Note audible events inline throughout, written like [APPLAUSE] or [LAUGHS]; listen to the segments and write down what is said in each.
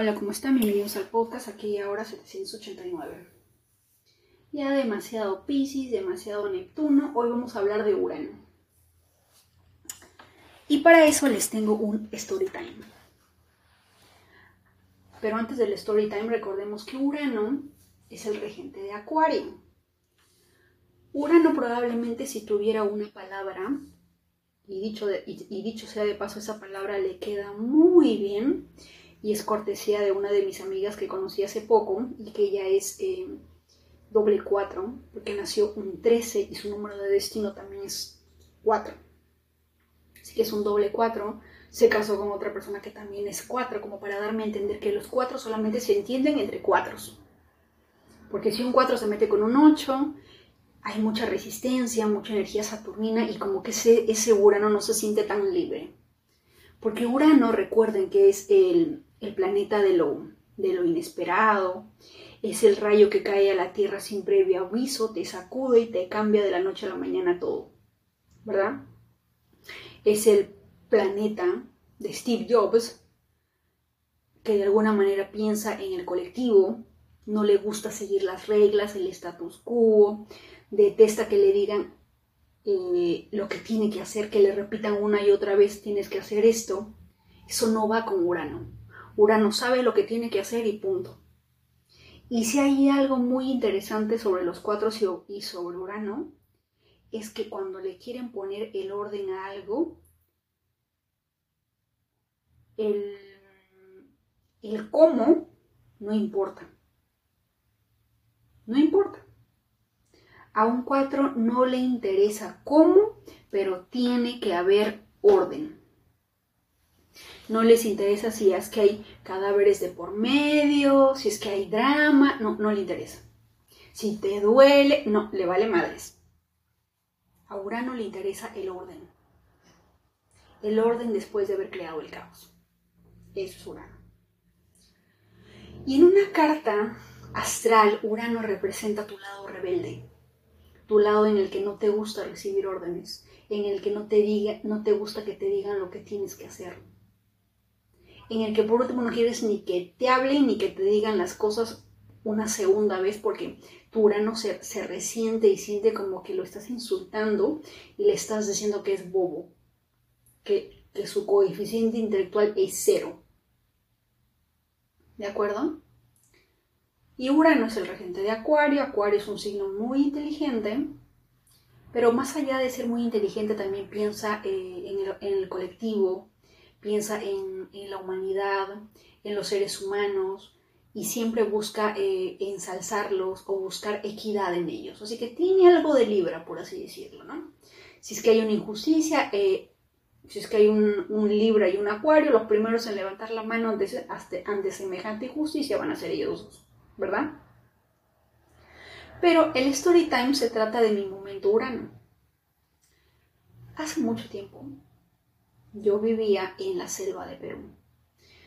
Hola, ¿cómo están? Bienvenidos al podcast aquí ahora 789. Ya demasiado Pisces, demasiado Neptuno, hoy vamos a hablar de Urano. Y para eso les tengo un story time. Pero antes del story time recordemos que Urano es el regente de Acuario. Urano probablemente si tuviera una palabra, y dicho, y dicho sea de paso, esa palabra le queda muy bien, y es cortesía de una de mis amigas que conocí hace poco y que ella es eh, doble 4, porque nació un 13 y su número de destino también es 4. Así que es un doble 4. Se casó con otra persona que también es 4, como para darme a entender que los 4 solamente se entienden entre 4. Porque si un 4 se mete con un 8, hay mucha resistencia, mucha energía saturnina y como que ese, ese Urano no se siente tan libre. Porque Urano, recuerden que es el, el planeta de lo, de lo inesperado, es el rayo que cae a la Tierra sin previo aviso, te sacude y te cambia de la noche a la mañana todo, ¿verdad? Es el planeta de Steve Jobs, que de alguna manera piensa en el colectivo, no le gusta seguir las reglas, el status quo, detesta que le digan eh, lo que tiene que hacer, que le repitan una y otra vez, tienes que hacer esto. Eso no va con Urano. Urano sabe lo que tiene que hacer y punto. Y si hay algo muy interesante sobre los cuatro y sobre Urano, es que cuando le quieren poner el orden a algo, el, el cómo no importa. No importa. A un cuatro no le interesa cómo, pero tiene que haber orden. No les interesa si es que hay cadáveres de por medio, si es que hay drama, no, no le interesa. Si te duele, no, le vale madres. A Urano le interesa el orden. El orden después de haber creado el caos. Eso es Urano. Y en una carta astral, Urano representa tu lado rebelde, tu lado en el que no te gusta recibir órdenes, en el que no te, diga, no te gusta que te digan lo que tienes que hacer en el que por último no quieres ni que te hablen ni que te digan las cosas una segunda vez porque tu Urano se, se resiente y siente como que lo estás insultando y le estás diciendo que es bobo, que, que su coeficiente intelectual es cero. ¿De acuerdo? Y Urano es el regente de Acuario. Acuario es un signo muy inteligente, pero más allá de ser muy inteligente también piensa eh, en, el, en, el, colectivo, piensa en, la humanidad, en los seres humanos y siempre busca eh, ensalzarlos o buscar equidad en ellos. Así que tiene algo de Libra, por así decirlo, ¿no? Si es que hay una injusticia, eh, si es que hay un, un, Libra y un Acuario, los primeros en levantar la mano ante, ante semejante injusticia van a ser ellos dos, ¿verdad? Pero el story time se trata de mi momento Urano. Hace mucho tiempo, yo vivía en la selva de Perú.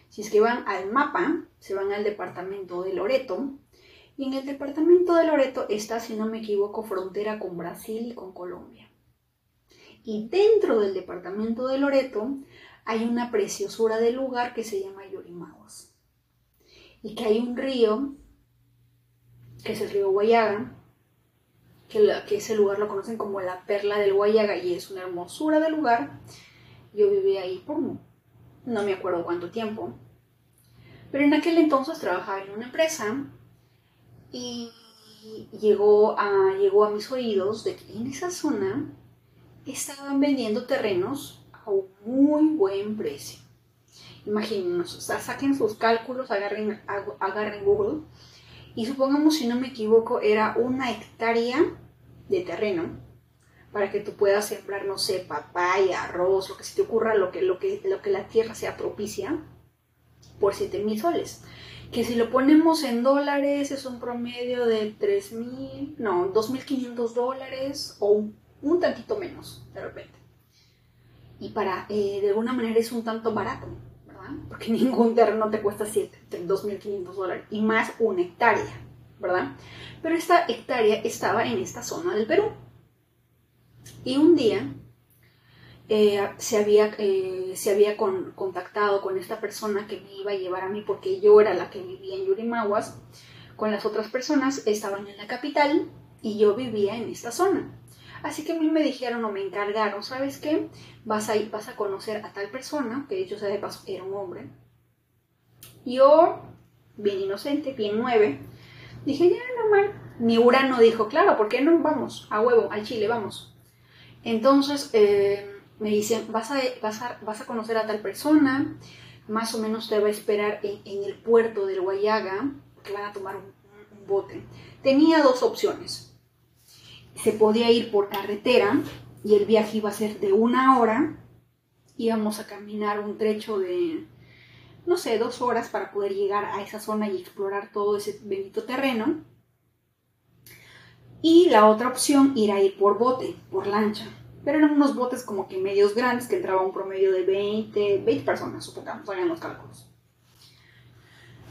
Si es que van al mapa, se van al departamento de Loreto, y en el departamento de Loreto está, si no me equivoco, frontera con Brasil y con Colombia. Y dentro del departamento de Loreto hay una preciosura de lugar que se llama Yorimaguas. Y que hay un río, que es el río Guayaga, que, que ese lugar lo conocen como la perla del Guayaga y es una hermosura de lugar yo viví ahí por no me acuerdo cuánto tiempo. Pero en aquel entonces trabajaba en una empresa y llegó a, llegó a mis oídos de que en esa zona estaban vendiendo terrenos a un muy buen precio. Sea, saquen sus cálculos, agarren, agarren Google y supongamos, si no me equivoco, era una hectárea de terreno para que tú puedas sembrar, no sé, papaya, arroz, lo que se te ocurra, lo que, lo que, lo que la tierra sea propicia, por 7 mil soles. que si lo ponemos en dólares es un promedio de 3.000, no, 2.500 dólares o un, tantito menos de repente. Y para, eh, de alguna manera es un tanto barato, ¿verdad? Porque [LAUGHS] ningún terreno te cuesta 2.500 dólares y más una hectárea, ¿verdad? Pero esta hectárea estaba en esta zona del Perú. Y un día eh, se había, eh, se había contactado con esta persona que me iba a llevar a mí porque yo era la que vivía en Yurimaguas. Con las otras personas estaban en la capital y yo vivía en esta zona. Así que a mí me dijeron o me encargaron, ¿sabes qué? Vas a ir, vas a conocer a tal persona, que de hecho sea de paso era un hombre. Yo, bien inocente, bien nueve, dije, ya, normal. Mi Urano dijo, claro, ¿por qué no vamos? A huevo, al Chile, vamos. Entonces, eh, me dicen, vas a, conocer a tal persona, más o menos te va a esperar en, el puerto del Guayaga, que van a tomar un, bote. Tenía dos opciones. Se podía ir por carretera y el viaje iba a ser de una hora. Íbamos a caminar un trecho de, no sé, dos horas para poder llegar a esa zona y explorar todo ese bendito terreno. Y la otra opción era ir por bote, por lancha pero eran unos botes como que medios grandes que entraba un promedio de 20, 20 personas, supongamos, hagan los cálculos.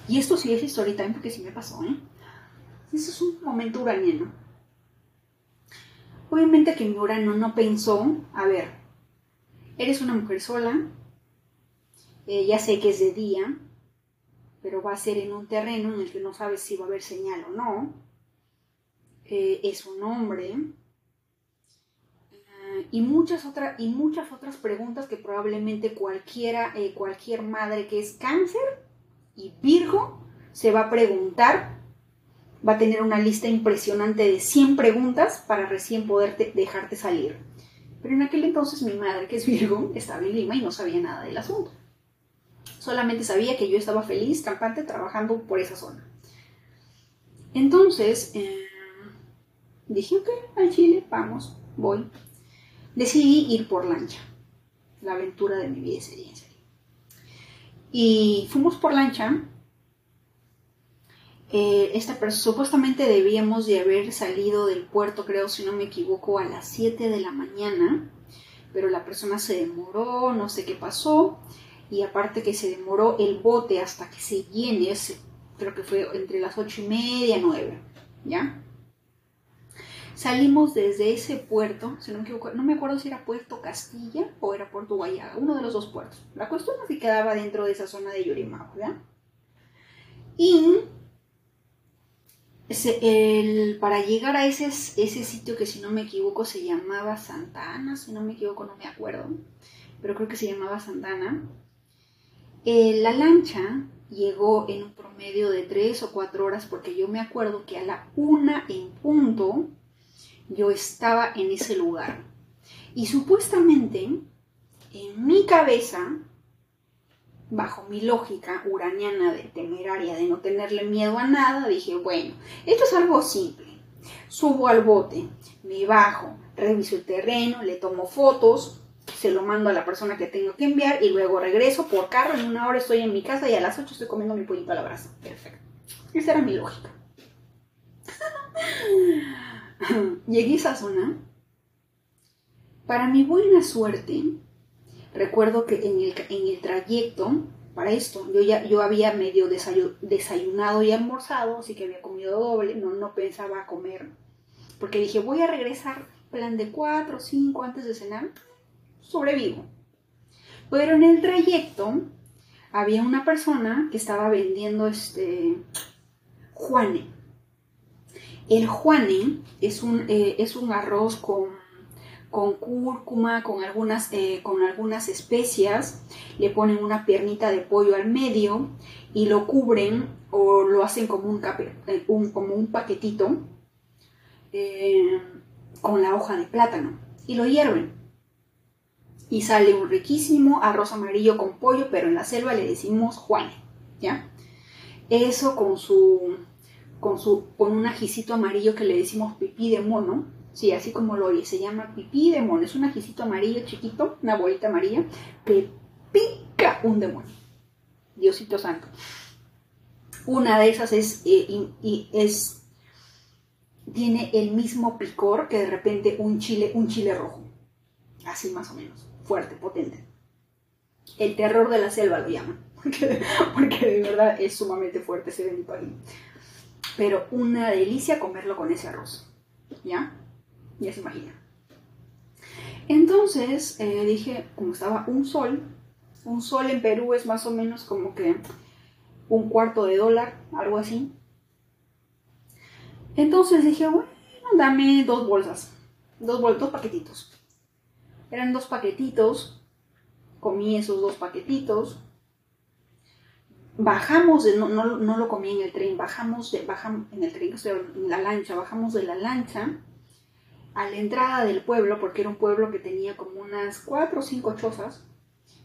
Y esto sí es story time porque sí me pasó, ¿eh? Eso es un momento uraniano. Obviamente que mi urano no pensó, a ver, eres una mujer sola, eh, ya sé que es de día, pero va a ser en un terreno en el que no sabes si va a haber señal o no. Eh, es un hombre, y muchas, otras y muchas otras preguntas que probablemente cualquiera, eh, cualquier madre que es cáncer y Virgo se va a preguntar, va a tener una lista impresionante de 100 preguntas para recién poder dejarte salir. Pero en aquel entonces mi madre, que es Virgo, estaba en Lima y no sabía nada del asunto. Solamente sabía que yo estaba feliz, campante, trabajando por esa zona. Entonces, eh, dije, ok, al Chile, vamos, voy decidí ir por lancha. La aventura de mi vida sería serio. Y fuimos por lancha. Eh, esta supuestamente debíamos de haber salido del puerto, creo, si no me equivoco, a las 7 de la mañana, pero la persona se demoró, no sé qué pasó, y aparte que se demoró el bote hasta que se llene, creo que fue entre las 8 y media, 9, ¿ya? Salimos desde ese puerto, si no me equivoco, no me acuerdo si era Puerto Castilla o era Puerto Guayaga, uno de los dos puertos. La cuestión es que quedaba dentro de esa zona de Yurimau, ¿verdad? Y para llegar a ese, sitio que si no me equivoco se llamaba Santa Ana, si no me equivoco no me acuerdo, pero creo que se llamaba Santa Ana, eh, la lancha llegó en un promedio de tres o cuatro horas porque yo me acuerdo que a la una en punto yo estaba en ese lugar. Y supuestamente, en mi cabeza, bajo mi lógica uraniana de temeraria, de no tenerle miedo a nada, dije, bueno, esto es algo simple. Subo al bote, me bajo, reviso el terreno, le tomo fotos, se lo mando a la persona que tengo que enviar y luego regreso por carro. En una hora estoy en mi casa y a las 8 estoy comiendo mi pollito a la brasa. Perfecto. Esa era mi lógica. [LAUGHS] [CLEARS THROAT] Llegué a esa zona. Para mi buena suerte, recuerdo que en el, trayecto, para esto, yo ya yo había medio desayunado y almorzado, así que había comido doble, no, no pensaba comer, porque dije, voy a regresar, plan de 4 o 5 antes de cenar, sobrevivo. Pero en el trayecto había una persona que estaba vendiendo este Juane. El juane es un, eh, es un arroz con, con, cúrcuma, con algunas, eh, con algunas especias, le ponen una piernita de pollo al medio y lo cubren o lo hacen como un, eh, como un paquetito con la hoja de plátano y lo hierven. Y sale un riquísimo arroz amarillo con pollo, pero en la selva le decimos juane, ¿ya? Eso con su con, su, con un ajicito amarillo que le decimos pipí de mono. Sí, así como lo oye, se llama pipí de mono. Es un ajicito amarillo chiquito, una bolita amarilla, que pica un demonio. Diosito santo. Una de esas es, eh, y, es tiene el mismo picor que de repente un chile, un chile rojo. Así más o menos. Fuerte, potente. El terror de la selva lo llaman. [LAUGHS] Porque, de verdad es sumamente fuerte ese bendito Pero una delicia comerlo con ese arroz. ¿Ya? Ya se imagina. Entonces eh, dije, como estaba un sol, un sol en Perú es más o menos como que un cuarto de dólar, algo así. Entonces dije, bueno, dame dos bolsas, dos, dos paquetitos. Eran dos paquetitos, comí esos dos paquetitos. Bajamos, de, no, no, lo comí en el tren, bajamos, de, bajamos en el tren, o sea, en la lancha, bajamos de la lancha a la entrada del pueblo, porque era un pueblo que tenía como unas cuatro o cinco chozas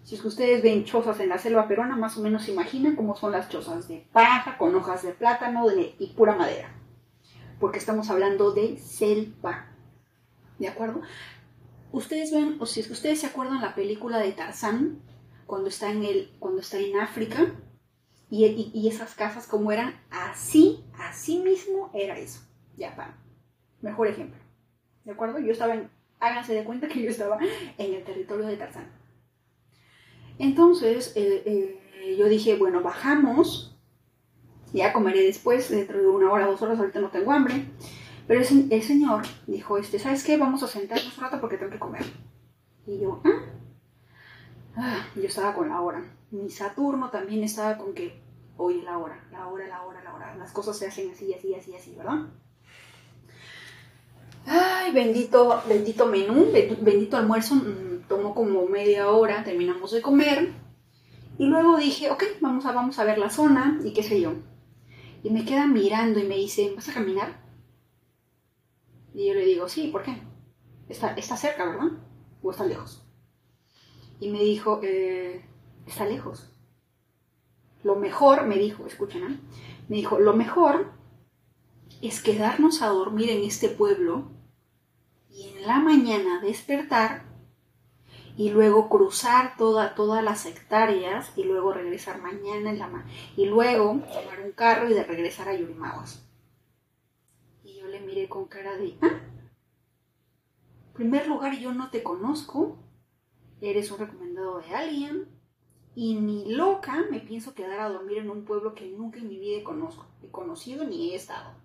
si es que ustedes ven chozas en la selva peruana, más o menos se imaginan cómo son las chozas de paja, con hojas de plátano y pura madera. Porque estamos hablando de selva. ¿De acuerdo? Ustedes ven, o si es que ustedes se acuerdan la película de Tarzán, cuando está en, el, cuando está en África, y, esas casas como eran, así, así mismo era eso. Ya, para. Mejor ejemplo. ¿De acuerdo? Yo estaba en, háganse de cuenta que yo estaba en el territorio de Tarzán. Entonces eh, eh, yo dije, bueno, bajamos, ya comeré después, dentro de una hora, dos horas, ahorita no tengo hambre. Pero el, señor dijo, este, ¿sabes qué? Vamos a sentarnos un rato porque tengo que comer. Y yo, ¿ah? ah yo estaba con la hora. Mi Saturno también estaba con que, oye, la hora, la hora, la hora, la hora. Las cosas se hacen así, así, así, así, ¿verdad? Ay, bendito, bendito menú, bendito almuerzo. Mm, tomó como media hora, terminamos de comer. Y luego dije, ok, vamos a, vamos a ver la zona y qué sé yo. Y me queda mirando y me dice, ¿vas a caminar? Y yo le digo, sí, ¿por qué? Está, está cerca, ¿verdad? ¿O está lejos? Y me dijo, eh, está lejos. Lo mejor, me dijo, escuchen, ¿eh? me dijo, lo mejor es quedarnos a dormir en este pueblo y en la mañana despertar y luego cruzar toda, todas las hectáreas y luego regresar mañana en la mañana y luego tomar un carro y de regresar a Yurimaguas. Y yo le miré con cara de, ah, en primer lugar yo no te conozco, eres un recomendado de alguien y ni loca me pienso quedar a dormir en un pueblo que nunca en mi vida conozco, he conocido ni he estado.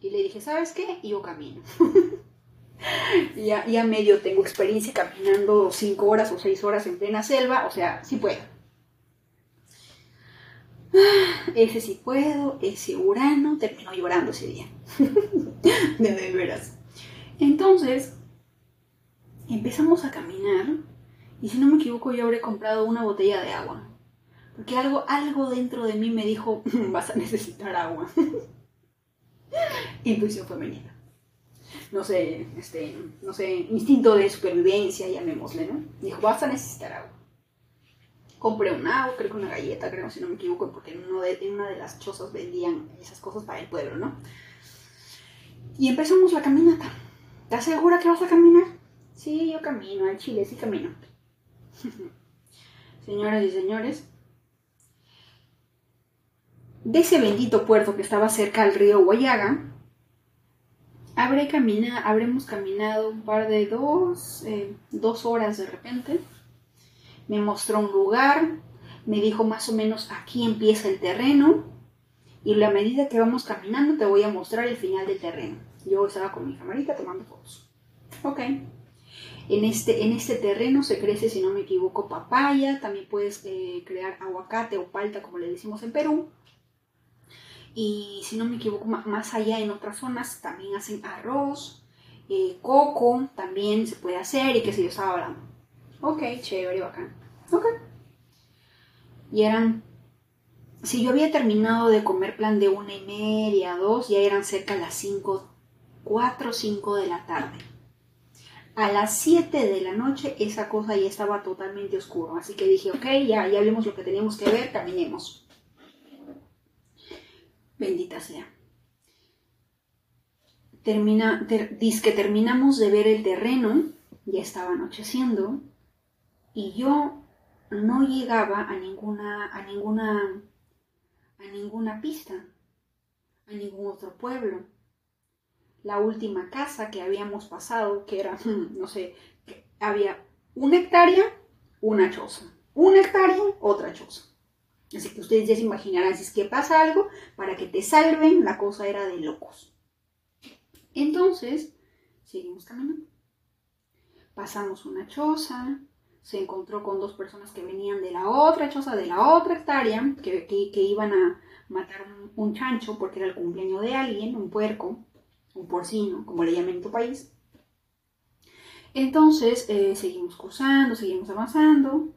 Y le dije, ¿sabes qué? Yo camino. [LAUGHS] ya, ya medio tengo experiencia caminando cinco horas o seis horas en plena selva, o sea, sí puedo. [SIGHS] Ese sí puedo, ese Urano terminó llorando ese día. [LAUGHS] de veras. Entonces, empezamos a caminar y si no me equivoco yo habré comprado una botella de agua. Porque algo, algo dentro de mí me dijo, vas a necesitar agua. [LAUGHS] Intuición femenina no sé, este, no sé, instinto de supervivencia, llamémosle, ¿no? Dijo, vas a necesitar agua. Compré un agua, creo que una galleta, creo, si no me equivoco, porque en, una de las chozas vendían esas cosas para el pueblo, ¿no? Y empezamos la caminata. ¿Estás segura que vas a caminar? Sí, yo camino, al Chile sí camino. [LAUGHS] Señoras y señores, de ese bendito puerto que estaba cerca al río Guayaga, Habré camina, habremos caminado un par de dos, eh, dos horas de repente. Me mostró un lugar, me dijo más o menos aquí empieza el terreno y a medida que vamos caminando te voy a mostrar el final del terreno. Yo estaba con mi camarita tomando fotos. Ok. En este, en este terreno se crece, si no me equivoco, papaya, también puedes eh, crear aguacate o palta, como le decimos en Perú. Y si no me equivoco, más allá en otras zonas también hacen arroz, eh, coco, también se puede hacer y qué sé yo, estaba hablando. Ok, chévere, bacán. Ok. Y eran, si yo había terminado de comer plan de una y media, dos, ya eran cerca de las cinco, cuatro o cinco de la tarde. A las 7 de la noche esa cosa ya estaba totalmente oscuro. Así que dije, ok, ya, ya vimos lo que teníamos que ver, caminemos. Bendita sea. Termina, dice que terminamos de ver el terreno, ya estaba anocheciendo, y yo no llegaba a ninguna, a ninguna, a ninguna pista, a ningún otro pueblo. La última casa que habíamos pasado, que era, [LAUGHS] no sé, había una hectárea, una choza. Una hectárea, otra choza. Así que ustedes ya se imaginarán si es que pasa algo, para que te salven, la cosa era de locos. Entonces, seguimos caminando. Pasamos una choza, se encontró con dos personas que venían de la otra choza, de la otra hectárea, que, que, iban a matar un, chancho porque era el cumpleaños de alguien, un puerco, un porcino, como le llaman en tu país. Entonces eh, seguimos cruzando, seguimos avanzando.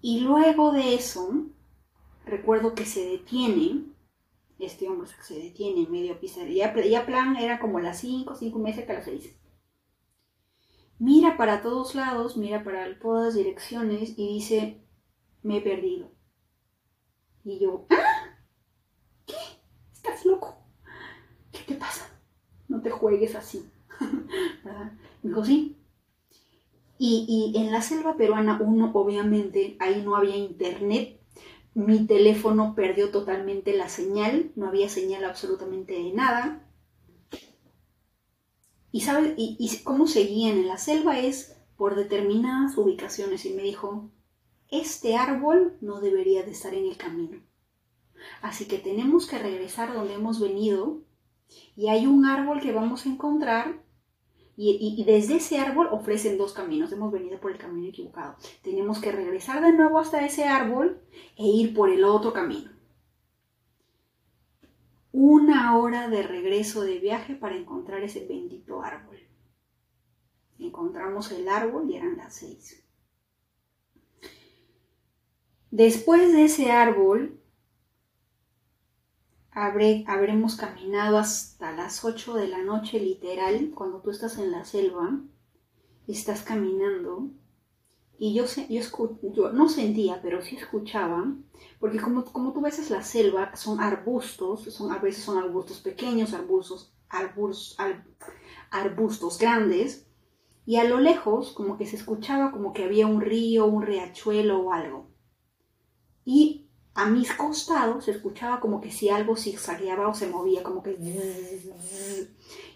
Y luego de eso, recuerdo que se detiene, este hombre se detiene en medio pista. Ya, ya plan era como las 5, 5 meses que las 6. Mira para todos lados, mira para todas direcciones y dice, me he perdido. Y yo, ¿ah? ¿Qué? ¿Estás loco? ¿Qué te pasa? No te juegues así. [LAUGHS] Me dijo, sí. Y, y en la selva peruana, uno obviamente, ahí no había internet. Mi teléfono perdió totalmente la señal, no había señal absolutamente de nada. Y, sabe, y, cómo seguían en la selva es por determinadas ubicaciones. Y me dijo, este árbol no debería de estar en el camino. Así que tenemos que regresar donde hemos venido y hay un árbol que vamos a encontrar y, desde ese árbol ofrecen dos caminos. Hemos venido por el camino equivocado. Tenemos que regresar de nuevo hasta ese árbol e ir por el otro camino una hora de regreso de viaje para encontrar ese bendito árbol. Encontramos el árbol y eran las seis. Después de ese árbol, habremos caminado hasta las 8 de la noche, literal, cuando tú estás en la selva, estás caminando y yo, yo, yo, no sentía, pero sí escuchaba, porque como, como tú ves es la selva, son arbustos, son, a veces son arbustos pequeños, arbustos, arbustos, arbustos grandes, y a lo lejos como que se escuchaba como que había un río, un riachuelo o algo. Y a mis costados se escuchaba como que si algo zigzagueaba o se movía, como que...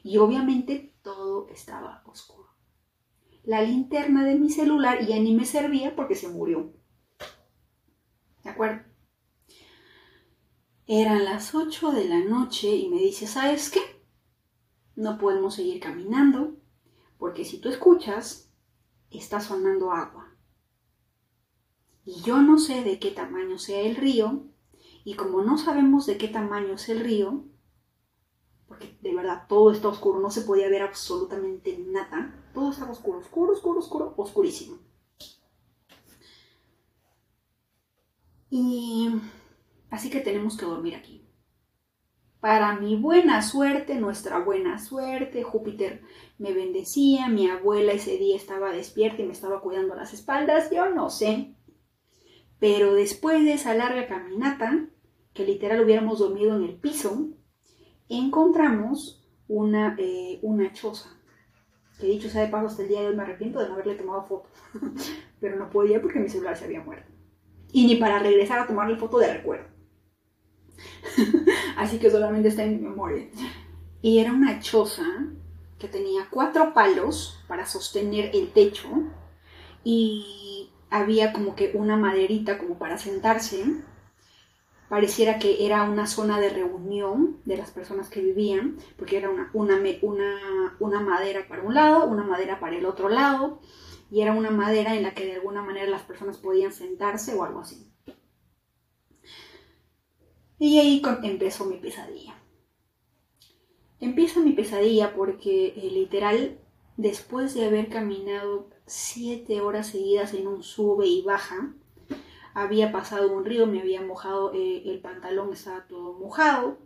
Y obviamente todo estaba oscuro la linterna de mi celular ya ni me servía porque se murió. ¿De acuerdo? Eran las 8 de la noche y me dice, ¿sabes qué? No podemos seguir caminando porque si tú escuchas, está sonando agua. Y yo no sé de qué tamaño sea el río y como no sabemos de qué tamaño es el río, porque de verdad todo está oscuro, no se podía ver absolutamente nada. Todo estaba oscuro, oscuro, oscuro, oscuro, oscurísimo. Y así que tenemos que dormir aquí. Para mi buena suerte, nuestra buena suerte, Júpiter me bendecía, mi abuela ese día estaba despierta y me estaba cuidando las espaldas, yo no sé. Pero después de esa larga caminata, que literal hubiéramos dormido en el piso, encontramos una, eh, una choza. Que dicho sea de paso, hasta el día de hoy me arrepiento de no haberle tomado foto. [LAUGHS] Pero no podía porque mi celular se había muerto. Y ni para regresar a tomarle foto de recuerdo. [LAUGHS] Así que solamente está en mi memoria. Y era una choza que tenía cuatro palos para sostener el techo. Y había como que una maderita como para sentarse pareciera que era una zona de reunión de las personas que vivían, porque era una, una, madera para un lado, una madera para el otro lado, y era una madera en la que de alguna manera las personas podían sentarse o algo así. Y ahí empezó mi pesadilla. Empieza mi pesadilla porque eh, literal, después de haber caminado siete horas seguidas en un sube y baja, había pasado un río, me había mojado, eh, el pantalón estaba todo mojado,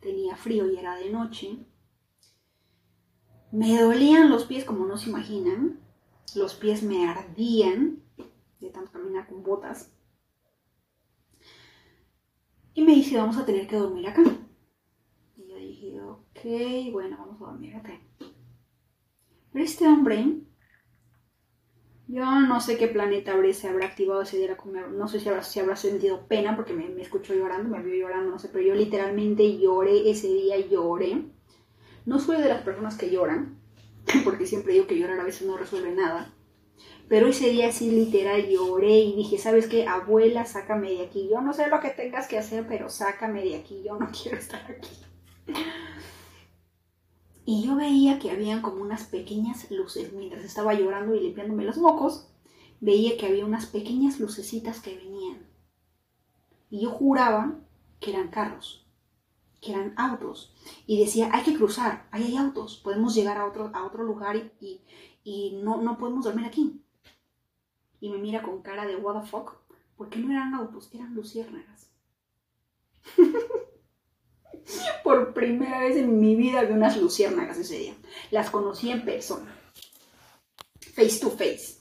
tenía frío y era de noche. Me dolían los pies como no se imaginan, los pies me ardían de tanto caminar con botas. Y me dice, vamos a tener que dormir acá. Y yo dije, ok, bueno, vamos a dormir acá. Pero este hombre Yo no sé qué planeta habré, se habrá activado ese día, no sé si habrá, si habrá sentido pena porque me, me, escuchó llorando, me vio llorando, no sé, pero yo literalmente lloré ese día, lloré. No soy de las personas que lloran, [LAUGHS] porque siempre digo que llorar a veces no resuelve nada. Pero ese día sí literal lloré y dije, ¿sabes qué? Abuela, sácame de aquí. Yo no sé lo que tengas que hacer, pero sácame de aquí. Yo no [LAUGHS] quiero estar aquí. Y yo veía que habían como unas pequeñas luces. Mientras estaba llorando y limpiándome los mocos, veía que había unas pequeñas lucecitas que venían. Y yo juraba que eran carros, que eran autos. Y decía, hay que cruzar, ahí hay autos, podemos llegar a otro, a otro lugar y, y, no, no podemos dormir aquí. Y me mira con cara de what the fuck, porque no eran autos, eran luciérnagas. [LAUGHS] [LAUGHS] Por primera vez en mi vida vi unas luciérnagas ese día. Las conocí en persona. Face to face.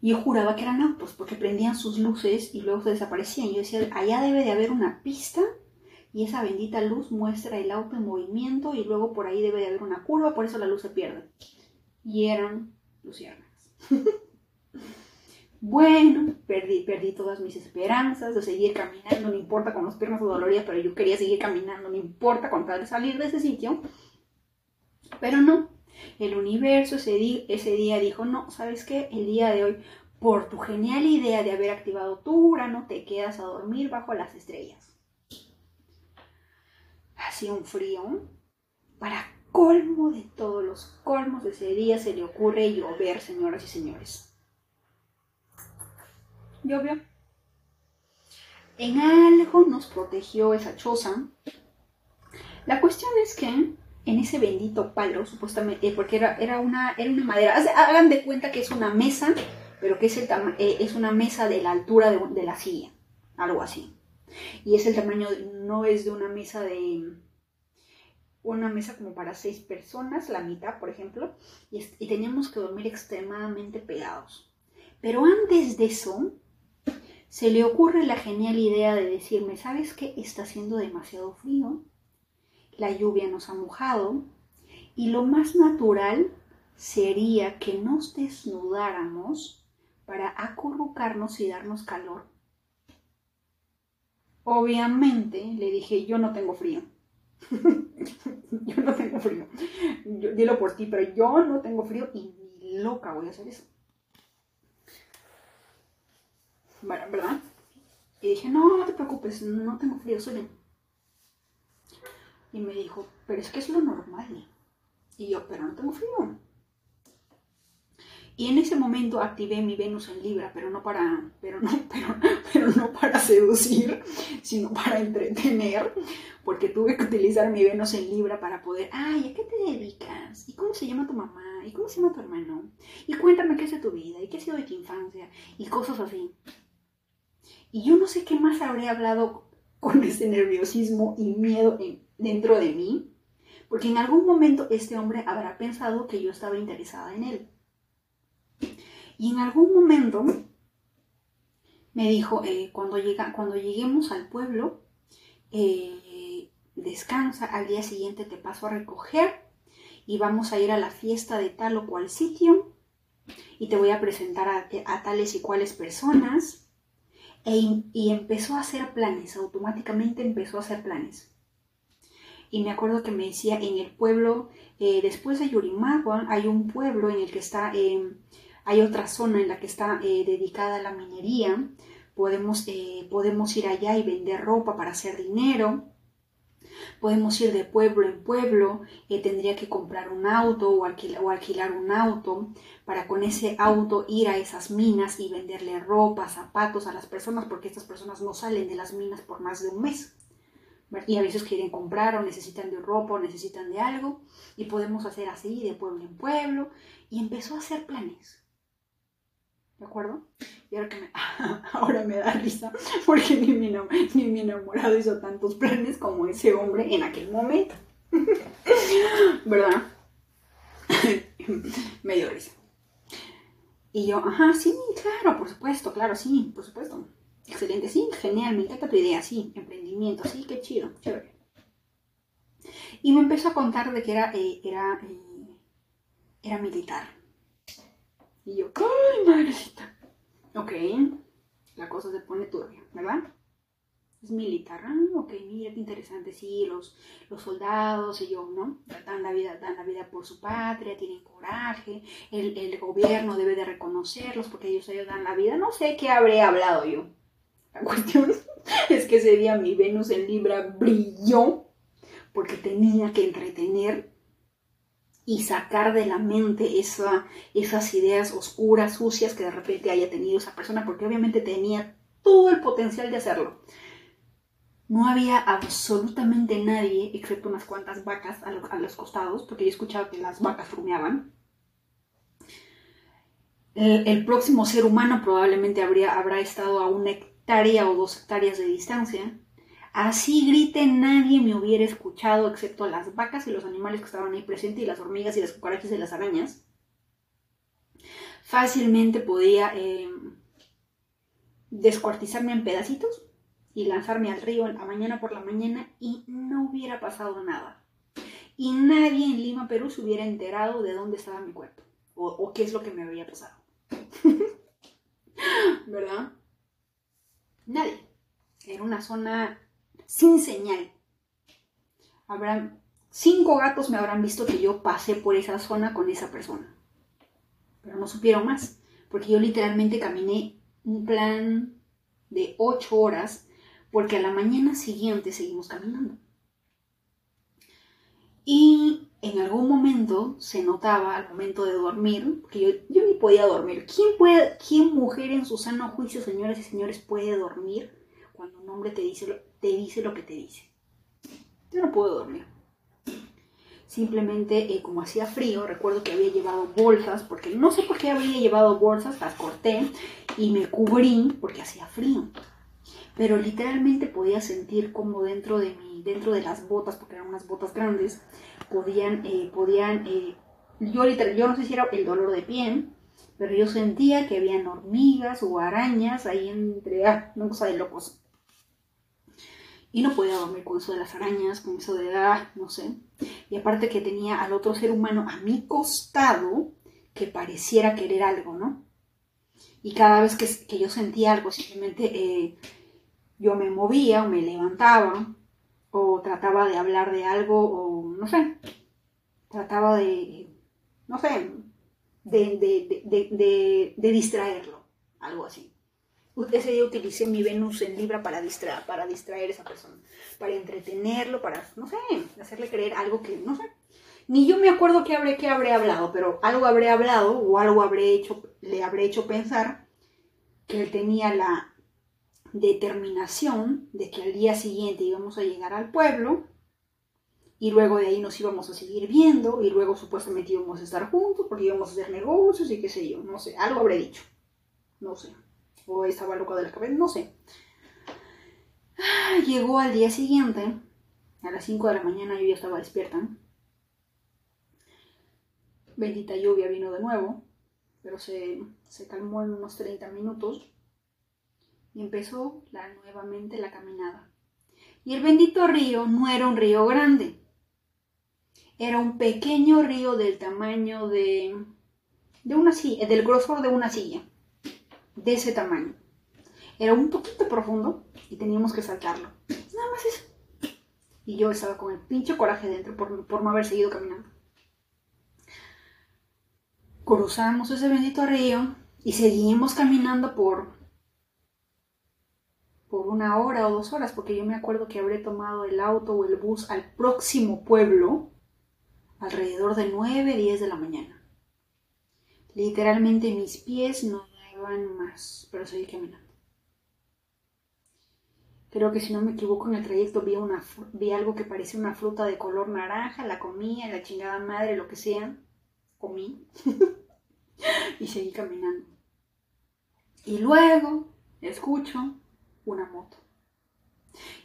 Y yo juraba que eran autos porque prendían sus luces y luego se desaparecían. Yo decía, allá debe de haber una pista y esa bendita luz muestra el auto en movimiento y luego por ahí debe de haber una curva, por eso la luz se pierde. Y eran luciérnagas. [LAUGHS] Bueno, perdí, perdí todas mis esperanzas de seguir caminando, no importa con las piernas doloridas, pero yo quería seguir caminando, no importa con tal de salir de ese sitio. Pero no, el universo ese, día, ese día dijo, no, ¿sabes qué? El día de hoy, por tu genial idea de haber activado tu Urano, te quedas a dormir bajo las estrellas. Hacía un frío. Para colmo de todos los colmos de ese día se le ocurre llover, señoras y señores llovió. En algo nos protegió esa choza. La cuestión es que en ese bendito palo, supuestamente, eh, porque era, era, una, era una madera, hagan de cuenta que es una mesa, pero que es, el eh, es una mesa de la altura de, la silla, algo así. Y es el tamaño, no es de una mesa de, una mesa como para seis personas, la mitad, por ejemplo, y, y, teníamos que dormir extremadamente pegados. Pero antes de eso, se le ocurre la genial idea de decirme, ¿sabes qué? Está haciendo demasiado frío, la lluvia nos ha mojado y lo más natural sería que nos desnudáramos para acurrucarnos y darnos calor. Obviamente le dije, yo no tengo frío. [LAUGHS] yo no tengo frío. dilo por ti, pero yo no tengo frío y ni loca voy a hacer eso. ¿Verdad? Y dije, no, no te preocupes, no tengo frío, soy. Y me dijo, pero es que es lo normal. Y yo, pero no tengo frío. Y en ese momento activé mi Venus en Libra, pero no para, pero no, [LAUGHS] pero, pero no para seducir, sino para entretener, porque tuve que utilizar mi Venus en Libra para poder, ay, ¿a qué te dedicas? ¿Y cómo se llama tu mamá? ¿Y cómo se llama tu hermano? Y cuéntame qué es de tu vida, y qué ha sido de tu infancia, y cosas así. Y yo no sé qué más habré hablado con ese nerviosismo y miedo dentro de mí, porque en algún momento este hombre habrá pensado que yo estaba interesada en él. Y en algún momento me dijo, eh, cuando, llega, cuando lleguemos al pueblo, eh, descansa, al día siguiente te paso a recoger y vamos a ir a la fiesta de tal o cual sitio y te voy a presentar a, a tales y cuales personas e y empezó a hacer planes, automáticamente empezó a hacer planes. Y me acuerdo que me decía, en el pueblo, eh, después de Yurimaguan, hay un pueblo en el que está, eh, hay otra zona en la que está eh, dedicada a la minería, podemos, podemos ir allá y vender ropa para hacer dinero, podemos ir de pueblo en pueblo, tendría que comprar un auto o o alquilar un auto, para con ese auto ir a esas minas y venderle ropa, zapatos a las personas, porque estas personas no salen de las minas por más de un mes. Y a veces quieren comprar o necesitan de ropa o necesitan de algo. Y podemos hacer así, de pueblo en pueblo. Y empezó a hacer planes. ¿De acuerdo? Y ahora, que me, [LAUGHS] ahora me da risa porque ni mi, ni mi enamorado hizo tantos planes como ese hombre en aquel momento. [LAUGHS] ¿Verdad? [LAUGHS] me dio risa. Y yo, ajá, sí, claro, por supuesto, claro, sí, por supuesto. Excelente, sí, genial, me encanta tu idea, sí, emprendimiento, sí, qué chido, chévere. Y me empezó a contar de que era, eh, era, eh, era militar. Y yo, ¡ay, madrecita! Ok, la cosa se pone turbia, ¿verdad? Es militar, ah, ok, mira qué interesante, sí, los, los soldados y yo, ¿no? Dan la, vida, dan la vida por su patria, tienen coraje, el, el gobierno debe de reconocerlos porque ellos, ellos dan la vida, no sé qué habré hablado yo. La [LAUGHS] cuestión es que ese día mi Venus en Libra brilló porque tenía que entretener y sacar de la mente esa, esas ideas oscuras, sucias que de repente haya tenido esa persona, porque obviamente tenía todo el potencial de hacerlo. No había absolutamente nadie, excepto unas cuantas vacas a, los costados, porque yo escuchaba que las vacas rumiaban. El, próximo ser humano probablemente habría, habrá estado a una hectárea o dos hectáreas de distancia. Así grite, nadie me hubiera escuchado excepto las vacas y los animales que estaban ahí presentes y las hormigas y las cucarachas y las arañas. Fácilmente podía eh, descuartizarme en pedacitos y lanzarme al río a mañana por la mañana y no hubiera pasado nada. Y nadie en Lima, Perú, se hubiera enterado de dónde estaba mi cuerpo o, o qué es lo que me había pasado. [LAUGHS] ¿Verdad? Nadie. Era una zona sin señal. Habrán, cinco gatos me habrán visto que yo pasé por esa zona con esa persona. Pero no supieron más, porque yo literalmente caminé un plan de ocho horas, porque a la mañana siguiente seguimos caminando. Y en algún momento se notaba al momento de dormir, que yo, yo ni podía dormir. ¿Quién, puede, ¿Quién mujer en su sano juicio, señores y señores, puede dormir cuando un hombre te dice, te dice lo que te dice? Yo no puedo dormir. Simplemente, eh, como hacía frío, recuerdo que había llevado bolsas, porque no sé por qué había llevado bolsas, las corté y me cubrí porque hacía frío. Pero literalmente podía sentir como dentro de mi, dentro de las botas, porque eran unas botas grandes, podían, eh, podían, eh, yo literal, yo no sé si era el dolor de piel, pero yo sentía que habían hormigas o arañas ahí entre, ah, una cosa de locos. Y no podía dormir con eso de las arañas, con eso de, ah, no sé. Y aparte que tenía al otro ser humano a mi costado que pareciera querer algo, ¿no? Y cada vez que, yo sentía algo, simplemente eh, yo me movía o me levantaba o trataba de hablar de algo o no sé, trataba de, no sé, de, distraerlo, algo así. Ese día utilicé mi Venus en Libra para distraer, para distraer a esa persona, para entretenerlo, para, no sé, hacerle creer algo que, no sé. Ni yo me acuerdo qué habré, qué habré hablado, pero algo habré hablado o algo habré hecho, le habré hecho pensar que él tenía la determinación de que al día siguiente íbamos a llegar al pueblo y luego de ahí nos íbamos a seguir viendo y luego supuestamente íbamos a estar juntos porque íbamos a hacer negocios y qué sé yo, no sé, algo habré dicho, no sé, o estaba loco de la cabeza, no sé. Ah, llegó al día siguiente, a las 5 de la mañana yo ya estaba despierta. Bendita lluvia vino de nuevo, pero se, se calmó en unos 30 minutos y empezó nuevamente la caminada. Y el bendito río no era un río grande, era un pequeño río del tamaño de, de una silla, del grosor de una silla, de ese tamaño. Era un poquito profundo y teníamos que saltarlo. Nada más eso. Y yo estaba con el pinche coraje dentro por, por no haber seguido caminando. Cruzamos ese bendito río y seguimos caminando por por una hora o dos horas, porque yo me acuerdo que habré tomado el auto o el bus al próximo pueblo alrededor de 9, 10 de la mañana. Literalmente mis pies no daban más, pero seguí caminando. Creo que si no me equivoco en el trayecto vi, una, vi algo que parecía una fruta de color naranja, la comía, la chingada madre, lo que sea, comí [LAUGHS] y seguí caminando. Y luego escucho una moto.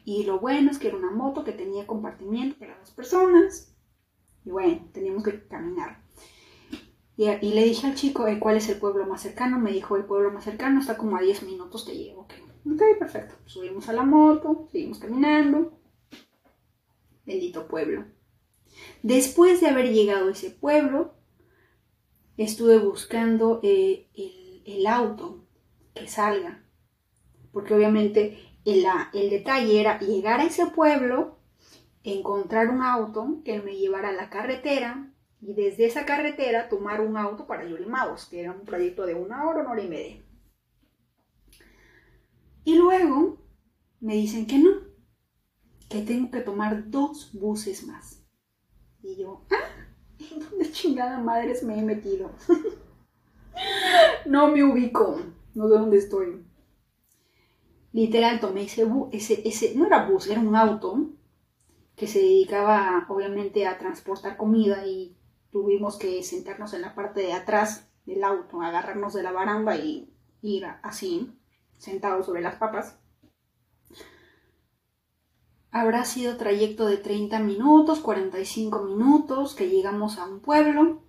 Y lo bueno es que era una moto que tenía compartimiento para dos personas. Y bueno, teníamos que caminar. Y, le dije al chico, eh, ¿cuál es el pueblo más cercano? Me dijo, el pueblo más cercano está como a 10 minutos, te llevo. Ok, perfecto. Subimos a la moto, seguimos caminando. Bendito pueblo. Después de haber llegado a ese pueblo, estuve buscando eh, el, auto que salga, porque obviamente el, el detalle era llegar a ese pueblo, encontrar un auto que me llevara a la carretera y desde esa carretera tomar un auto para Yurimaos, que era un proyecto de una hora, una hora y media. Y luego me dicen que no, que tengo que tomar dos buses más. Y yo, ¿ah? ¿En dónde chingada madres me he metido? [LAUGHS] no me ubico, no sé dónde estoy. Literal, tomé ese bus, ese, ese, no era bus, era un auto que se dedicaba obviamente a transportar comida y tuvimos que sentarnos en la parte de atrás del auto, agarrarnos de la baranda y ir así sentado sobre las papas. Habrá sido trayecto de 30 minutos, 45 minutos, que llegamos a un pueblo,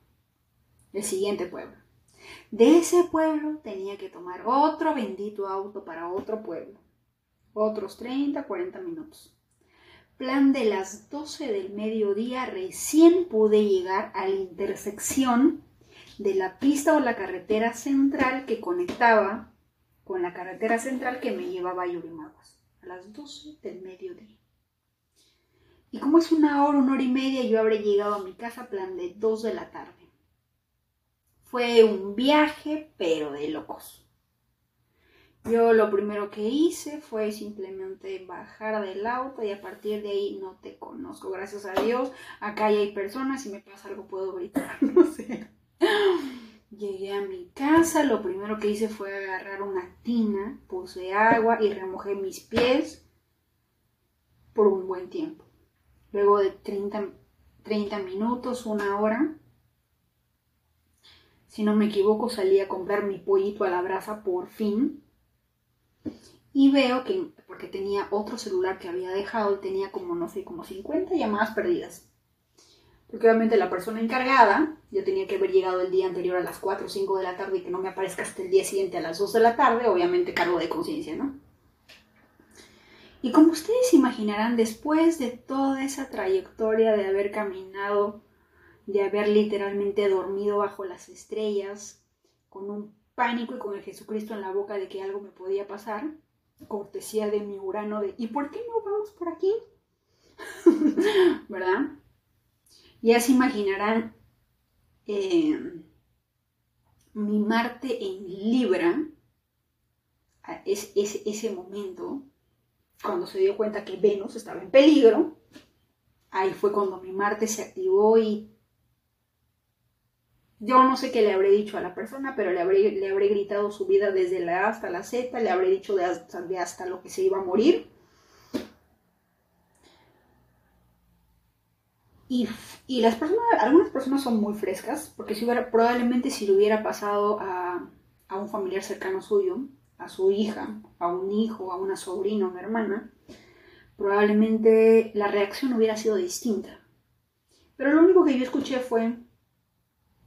el siguiente pueblo. De ese pueblo tenía que tomar otro bendito auto para otro pueblo. Otros 30, 40 minutos. Plan de las 12 del mediodía, recién pude llegar a la intersección de la pista o la carretera central que conectaba con la carretera central que me llevaba a Yurimaguas, a las 12 del mediodía. Y como es una hora, una hora y media, yo habré llegado a mi casa plan de 2 de la tarde. Fue un viaje, pero de locos. Yo lo primero que hice fue simplemente bajar del auto y a partir de ahí no te conozco, gracias a Dios. Acá ya hay personas, si me pasa algo puedo gritar, [LAUGHS] no sé. Llegué a mi casa, lo primero que hice fue agarrar una tina, puse agua y remojé mis pies por un buen tiempo. Luego de 30, 30 minutos, una hora, si no me equivoco, salí a comprar mi pollito a la brasa por fin. Y veo que, porque tenía otro celular que había dejado, tenía como, no sé, como 50 llamadas perdidas. Porque obviamente la persona encargada, yo tenía que haber llegado el día anterior a las 4 o 5 de la tarde y que no me aparezca hasta el día siguiente a las 2 de la tarde, obviamente cargo de conciencia, ¿no? Y como ustedes imaginarán, después de toda esa trayectoria de haber caminado, de haber literalmente dormido bajo las estrellas, con un pánico y con el Jesucristo en la boca de que algo me podía pasar, cortesía de mi Urano de ¿y por qué no vamos por aquí? [LAUGHS] ¿Verdad? Ya se imaginarán eh, mi Marte en Libra, es, ese momento, cuando se dio cuenta que Venus estaba en peligro, ahí fue cuando mi Marte se activó y yo no sé qué le habré dicho a la persona, pero le habré, le habré gritado su vida desde la A hasta la Z, le habré dicho de hasta, lo que se iba a morir. Y, las personas, algunas personas son muy frescas, porque si hubiera, probablemente si le hubiera pasado a, un familiar cercano suyo, a su hija, a un hijo, a una sobrina, a una hermana, probablemente la reacción hubiera sido distinta. Pero lo único que yo escuché fue,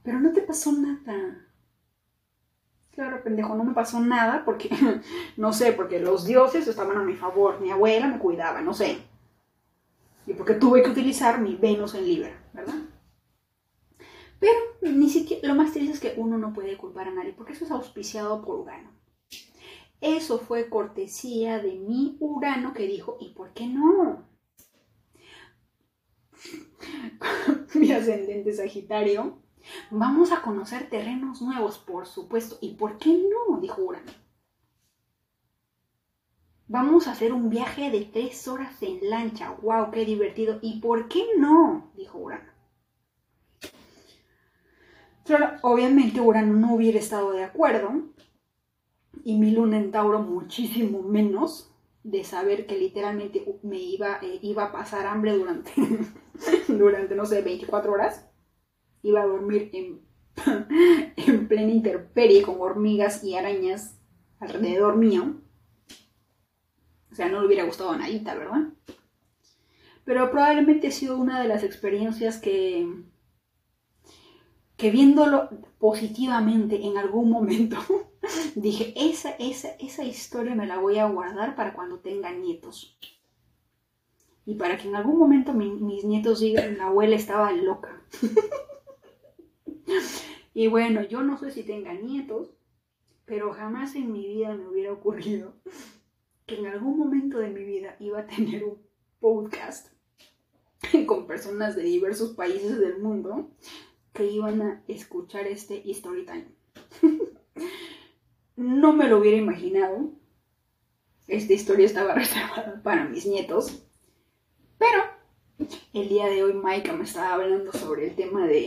pero no te pasó nada. Claro, pendejo, no me pasó nada porque, [LAUGHS] no sé, porque los dioses estaban a mi favor, mi abuela me cuidaba, no sé y porque tuve que utilizar mi Venus en Libra, ¿verdad? Pero ni siquiera, lo más triste es que uno no puede culpar a nadie, porque eso es auspiciado por Urano. Eso fue cortesía de mi Urano que dijo, ¿y por qué no? [LAUGHS] mi ascendente Sagitario, vamos a conocer terrenos nuevos, por supuesto, ¿y por qué no? dijo Urano. Vamos a hacer un viaje de tres horas en lancha. ¡Wow! ¡Qué divertido! ¿Y por qué no? dijo Urano. Obviamente Urano no hubiera estado de acuerdo. Y mi luna en Tauro muchísimo menos de saber que literalmente me iba, eh, iba a pasar hambre durante, [LAUGHS] durante, no sé, 24 horas. Iba a dormir en, [LAUGHS] en plena interperie con hormigas y arañas alrededor mío. O sea, no le hubiera gustado a Nadita, ¿verdad? Pero probablemente ha sido una de las experiencias que, que viéndolo positivamente en algún momento, [LAUGHS] dije, esa, esa, esa historia me la voy a guardar para cuando tenga nietos. Y para que en algún momento mis nietos digan, la abuela estaba loca. [LAUGHS] [LAUGHS] Y bueno, yo no sé si tenga nietos, pero jamás en mi vida me hubiera ocurrido [LAUGHS] que en algún momento de mi vida iba a tener un podcast [LAUGHS] con personas de diversos países del mundo que iban a escuchar este story time. no me lo hubiera imaginado. Esta historia estaba reservada para mis nietos. Pero el día de hoy Maika me estaba hablando sobre el tema de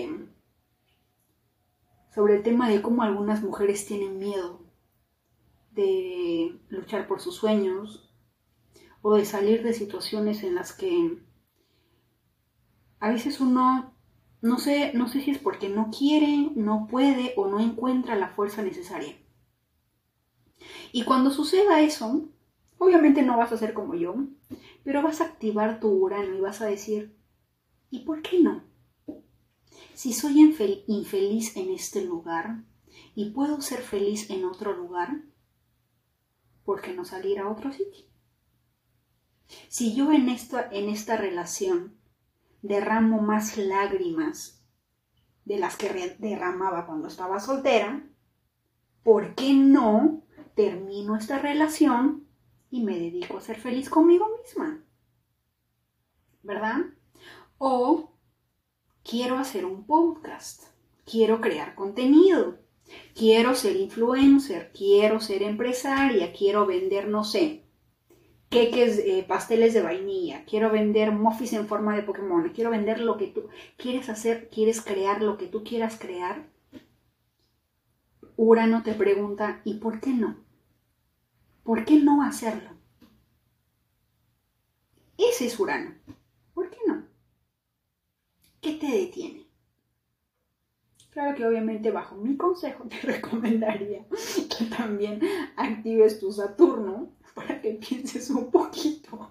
sobre el tema de cómo algunas mujeres tienen miedo de luchar por sus sueños o de salir de situaciones en las que a veces uno no sé, no sé si es porque no quiere, no puede o no encuentra la fuerza necesaria. Y cuando suceda eso, obviamente no vas a ser como yo, pero vas a activar tu Urano y vas a decir, ¿y por qué no? Si soy infeliz en este lugar y puedo ser feliz en otro lugar, ¿por qué no salir a otro sitio? Si yo en esta, en esta relación derramo más lágrimas de las que derramaba cuando estaba soltera, ¿por qué no termino esta relación y me dedico a ser feliz conmigo misma? ¿Verdad? O quiero hacer un podcast, quiero crear contenido, quiero ser influencer, quiero ser empresaria, quiero vender, no sé, queques, eh, pasteles de vainilla, quiero vender muffins en forma de Pokémon, quiero vender lo que tú quieres hacer, quieres crear lo que tú quieras crear. Urano te pregunta, ¿y por qué no? ¿Por qué no hacerlo? Ese es Urano. ¿Por qué? ¿Qué te detiene? Claro que obviamente bajo mi consejo te [LAUGHS] recomendaría que también actives tu Saturno para que pienses un poquito.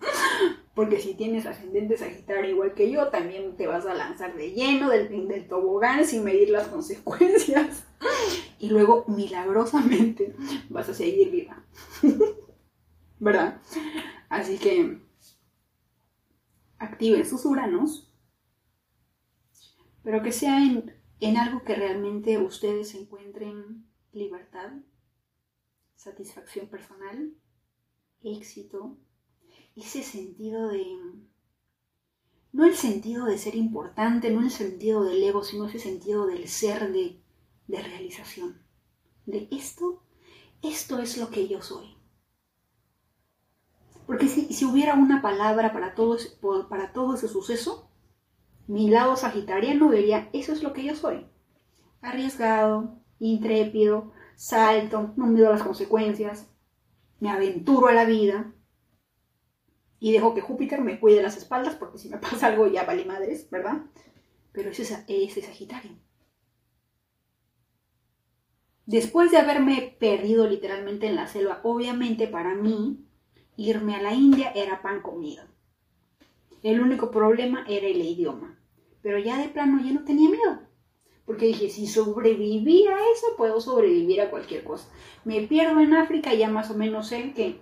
Porque si tienes ascendente Sagitario igual que yo, también te vas a lanzar de lleno del, del tobogán sin medir las consecuencias. Y luego, milagrosamente, vas a seguir viva. [LAUGHS] ¿Verdad? Así que activen sus uranos, pero que sea en, en algo que realmente ustedes encuentren libertad, satisfacción personal éxito, ese sentido de... No el sentido de ser importante, no el sentido del ego, sino ese sentido del ser de, de realización. De esto, esto es lo que yo soy. Porque si, si hubiera una palabra para todo, para todo ese suceso, mi lado sagitariano diría, eso es lo que yo soy. Arriesgado, intrépido, salto, no mido las consecuencias, me aventuro a la vida y dejo que Júpiter me cuide las espaldas porque si me [LAUGHS] pasa algo ya vale madres, ¿verdad? Pero ese es ese Sagitario. Después de haberme perdido literalmente en la selva, obviamente para mí irme a la India era pan comido. El único problema era el idioma. Pero ya de plano ya no tenía miedo. Porque dije, si sobreviví a eso, puedo sobrevivir a cualquier cosa. Me pierdo en África ya más o menos sé que,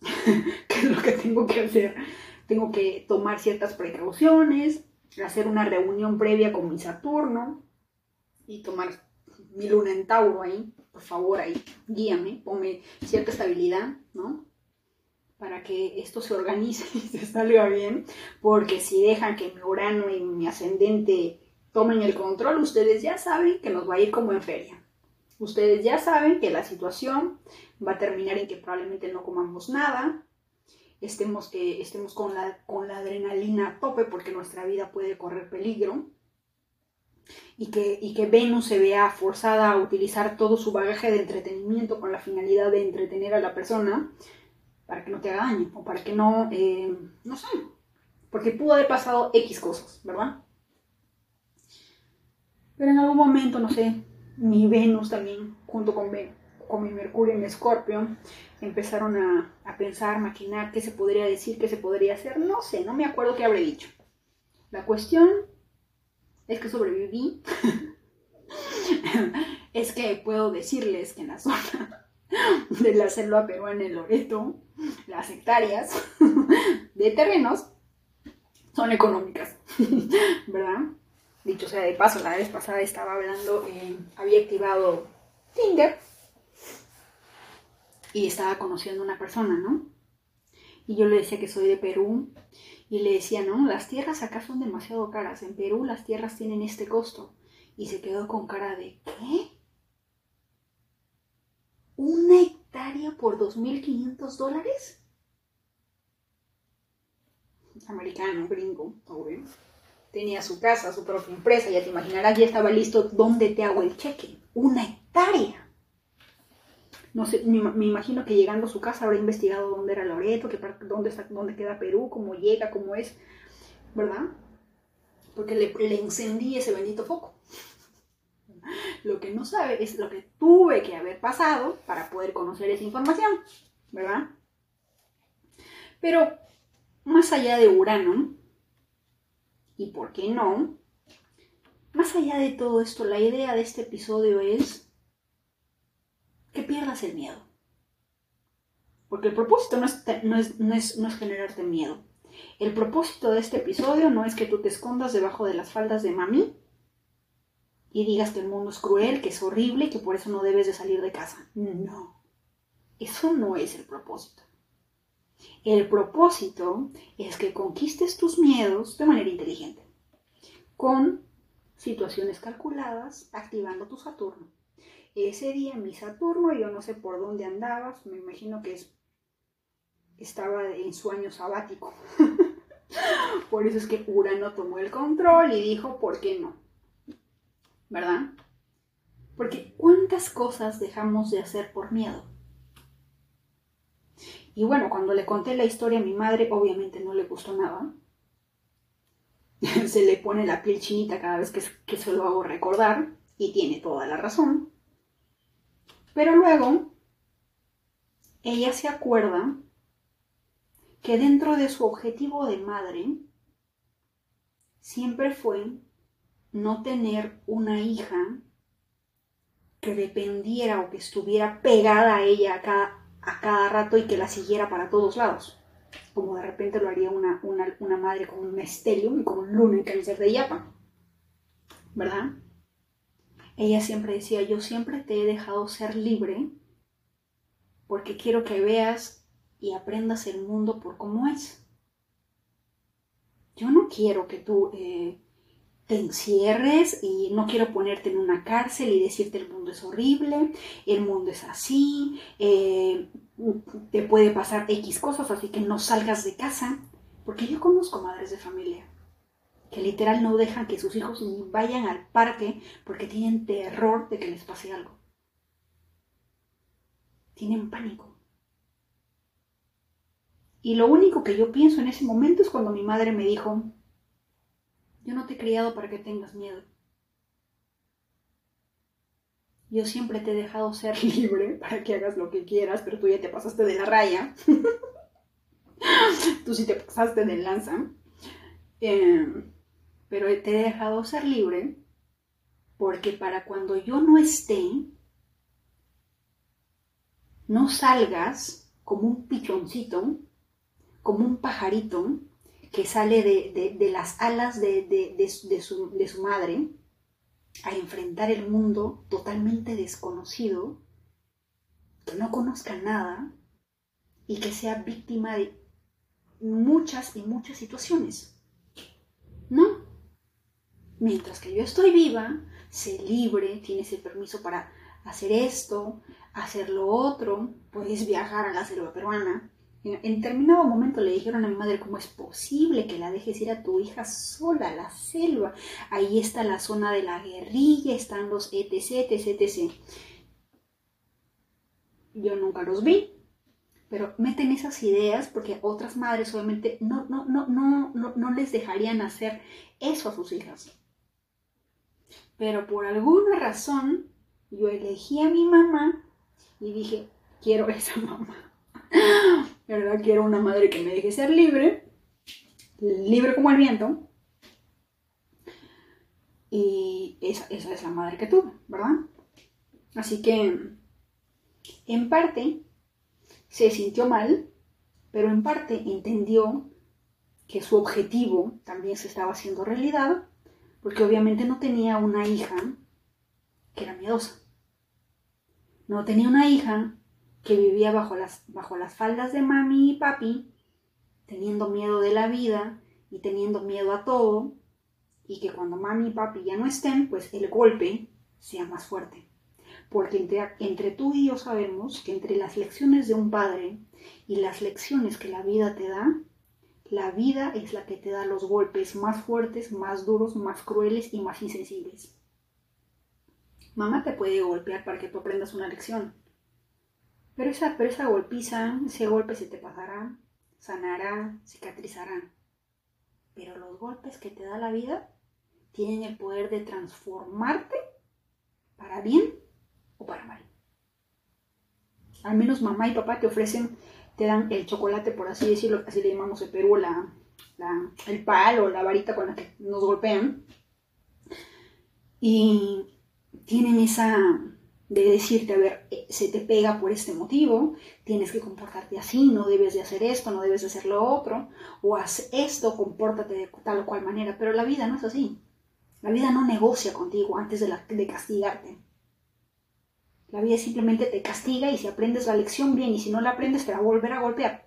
[LAUGHS] qué es lo que tengo que hacer. Tengo que tomar ciertas precauciones, hacer una reunión previa con mi Saturno y tomar mi luna en Tauro ahí. Por favor, ahí, guíame, ponme cierta estabilidad, ¿no? Para que esto se organice [LAUGHS] y se salga bien, porque si dejan que mi Urano y mi ascendente tomen el control, ustedes ya saben que nos va a ir como en feria. Ustedes ya saben que la situación va a terminar en que probablemente no comamos nada, estemos, que estemos con, la, con la adrenalina a tope porque nuestra vida puede correr peligro y que, y que Venus se vea forzada a utilizar todo su bagaje de entretenimiento con la finalidad de entretener a la persona para que no te haga daño o para que no, eh, no sé, porque pudo haber pasado X cosas, ¿verdad? Pero en algún momento, no sé, mi Venus también, junto con, con mi Mercurio mi Escorpio, empezaron a, a pensar, maquinar qué se podría decir, qué se podría hacer. No sé, no me acuerdo qué habré dicho. La cuestión es que sobreviví. [LAUGHS] es que puedo decirles que en la zona de la selva peruana en Loreto, las hectáreas [LAUGHS] de terrenos son económicas, [LAUGHS] ¿verdad? Dicho sea de paso, la vez pasada estaba hablando, eh, había activado Tinder y estaba conociendo a una persona, ¿no? Y yo le decía que soy de Perú y le decía, no, las tierras acá son demasiado caras. En Perú las tierras tienen este costo. Y se quedó con cara de, ¿qué? ¿Una hectárea por 2.500 dólares? Americano, gringo, obvio. Tenía su casa, su propia empresa, ya te imaginarás, ya estaba listo dónde te hago el cheque. Una hectárea. No sé, me, imagino que llegando a su casa habrá investigado dónde era Loreto, dónde, está, dónde queda Perú, cómo llega, cómo es, ¿verdad? Porque le, le encendí ese bendito foco. [LAUGHS] Lo que no sabe es lo que tuve que haber pasado para poder conocer esa información, ¿verdad? Pero más allá de Urano, y por qué no, más allá de todo esto, la idea de este episodio es que pierdas el miedo. Porque el propósito no es, no es, no es, no es generarte miedo. El propósito de este episodio no es que tú te escondas debajo de las faldas de mami y digas que el mundo es cruel, que es horrible, que por eso no debes de salir de casa. No, eso no es el propósito. El propósito es que conquistes tus miedos de manera inteligente, con situaciones calculadas, activando tu Saturno. Ese día mi Saturno, yo no sé por dónde andabas, me imagino que es, estaba en su año sabático. [LAUGHS] por eso es que Urano tomó el control y dijo, ¿por qué no? ¿Verdad? Porque ¿cuántas cosas dejamos de hacer por miedo? Y bueno, cuando le conté la historia a mi madre, obviamente no le gustó nada. [LAUGHS] se le pone la piel chinita cada vez que, que se lo hago recordar, y tiene toda la razón. Pero luego, ella se acuerda que dentro de su objetivo de madre, siempre fue no tener una hija que dependiera o que estuviera pegada a ella a cada, a cada rato y que la siguiera para todos lados. Como de repente lo haría una, una, madre con un estelium y con un luna en cáncer de yapa. ¿Verdad? Ella siempre decía, yo siempre te he dejado ser libre porque quiero que veas y aprendas el mundo por cómo es. Yo no quiero que tú eh, te encierres y no quiero ponerte en una cárcel y decirte el mundo es horrible, el mundo es así, eh, te puede pasar X cosas, así que no salgas de casa. Porque yo conozco madres de familia que literal no dejan que sus hijos vayan al parque porque tienen terror de que les pase algo. Tienen pánico. Y lo único que yo pienso en ese momento es cuando mi madre me dijo, yo no te he criado para que tengas miedo. Yo siempre te he dejado ser [LAUGHS] libre para que hagas lo que quieras, pero tú ya te pasaste de la raya. [LAUGHS] tú sí te pasaste de lanza. Em, pero te he dejado ser libre porque para cuando yo no esté, no salgas como un pichoncito, como un pajarito, que sale de, las alas de, su, de su madre a enfrentar el mundo totalmente desconocido, que no conozca nada y que sea víctima de muchas y muchas situaciones. No. Mientras que yo estoy viva, sé libre, tienes el permiso para hacer esto, hacer lo otro, puedes viajar a la selva peruana, en determinado momento le dijeron a mi madre, ¿cómo es posible que la dejes ir a tu hija sola a la selva? Ahí está la zona de la guerrilla, están los etc, etc, etc. Yo nunca los vi, pero meten esas ideas porque otras madres obviamente no, no, no, no, no, no les dejarían hacer eso a sus hijas. Pero por alguna razón yo elegí a mi mamá y dije, quiero esa mamá. ¿Verdad? Quiero una madre que me deje ser libre, libre como el viento. Y esa, esa es la madre que tuve, ¿verdad? Así que, en parte, se sintió mal, pero en parte entendió que su objetivo también se estaba haciendo realidad, porque obviamente no tenía una hija que era miedosa. No tenía una hija que vivía bajo las, bajo las faldas de mami y papi, teniendo miedo de la vida y teniendo miedo a todo, y que cuando mami y papi ya no estén, pues el golpe sea más fuerte. Porque entre, entre tú y yo sabemos que entre las lecciones de un padre y las lecciones que la vida te da, la vida es la que te da los golpes más fuertes, más duros, más crueles y más insensibles. Mamá te puede golpear para que tú aprendas una lección. Pero esa, pero esa golpiza, ese golpe se te pasará, sanará, cicatrizará. Pero los golpes que te da la vida tienen el poder de transformarte para bien o para mal. Al menos mamá y papá te ofrecen, te dan el chocolate, por así decirlo, así le llamamos en Perú, la, el palo, la varita con la que nos golpean. Y tienen esa de decirte, a ver, eh, se te pega por este motivo, tienes que comportarte así, no debes de hacer esto, no debes de hacer lo otro, o haz esto, compórtate de tal o cual manera, pero la vida no es así. La vida no negocia contigo antes de, de castigarte. La vida simplemente te castiga y si aprendes la lección bien y si no la aprendes te va a volver a golpear.